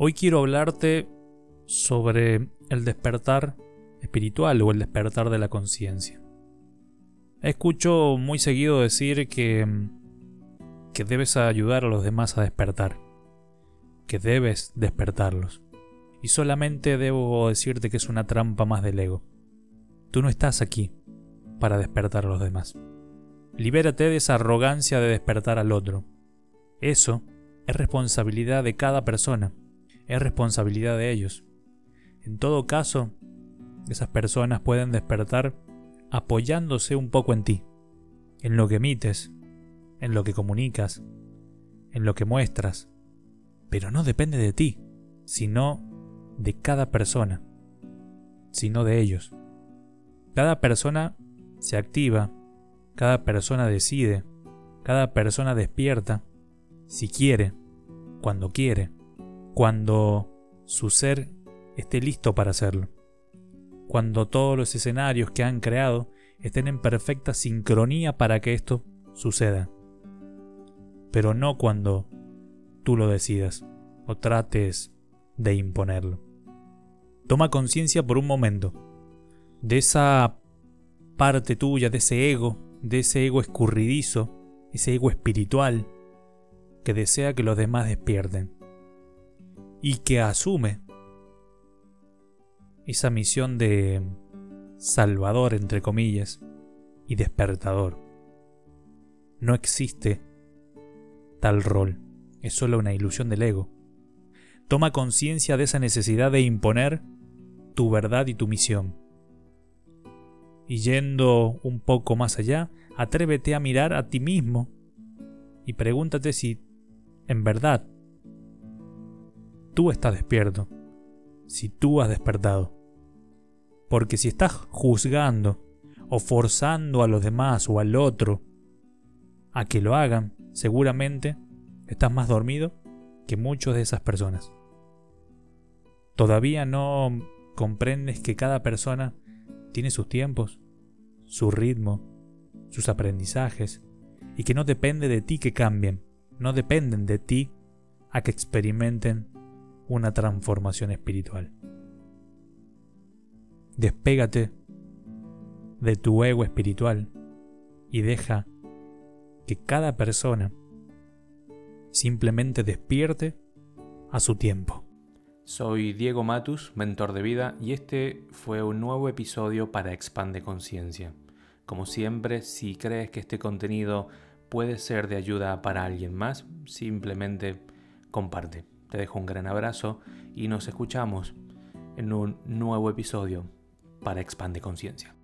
Hoy quiero hablarte sobre el despertar espiritual o el despertar de la conciencia. Escucho muy seguido decir que, que debes ayudar a los demás a despertar, que debes despertarlos. Y solamente debo decirte que es una trampa más del ego. Tú no estás aquí para despertar a los demás. Libérate de esa arrogancia de despertar al otro. Eso es responsabilidad de cada persona es responsabilidad de ellos. En todo caso, esas personas pueden despertar apoyándose un poco en ti, en lo que emites, en lo que comunicas, en lo que muestras, pero no depende de ti, sino de cada persona, sino de ellos. Cada persona se activa, cada persona decide, cada persona despierta, si quiere, cuando quiere cuando su ser esté listo para hacerlo, cuando todos los escenarios que han creado estén en perfecta sincronía para que esto suceda, pero no cuando tú lo decidas o trates de imponerlo. Toma conciencia por un momento de esa parte tuya, de ese ego, de ese ego escurridizo, ese ego espiritual que desea que los demás despierten y que asume esa misión de salvador, entre comillas, y despertador. No existe tal rol, es solo una ilusión del ego. Toma conciencia de esa necesidad de imponer tu verdad y tu misión. Y yendo un poco más allá, atrévete a mirar a ti mismo y pregúntate si en verdad tú estás despierto, si tú has despertado. Porque si estás juzgando o forzando a los demás o al otro a que lo hagan, seguramente estás más dormido que muchas de esas personas. Todavía no comprendes que cada persona tiene sus tiempos, su ritmo, sus aprendizajes, y que no depende de ti que cambien, no dependen de ti a que experimenten una transformación espiritual. Despégate de tu ego espiritual y deja que cada persona simplemente despierte a su tiempo. Soy Diego Matus, mentor de vida, y este fue un nuevo episodio para Expande Conciencia. Como siempre, si crees que este contenido puede ser de ayuda para alguien más, simplemente comparte. Te dejo un gran abrazo y nos escuchamos en un nuevo episodio para Expande Conciencia.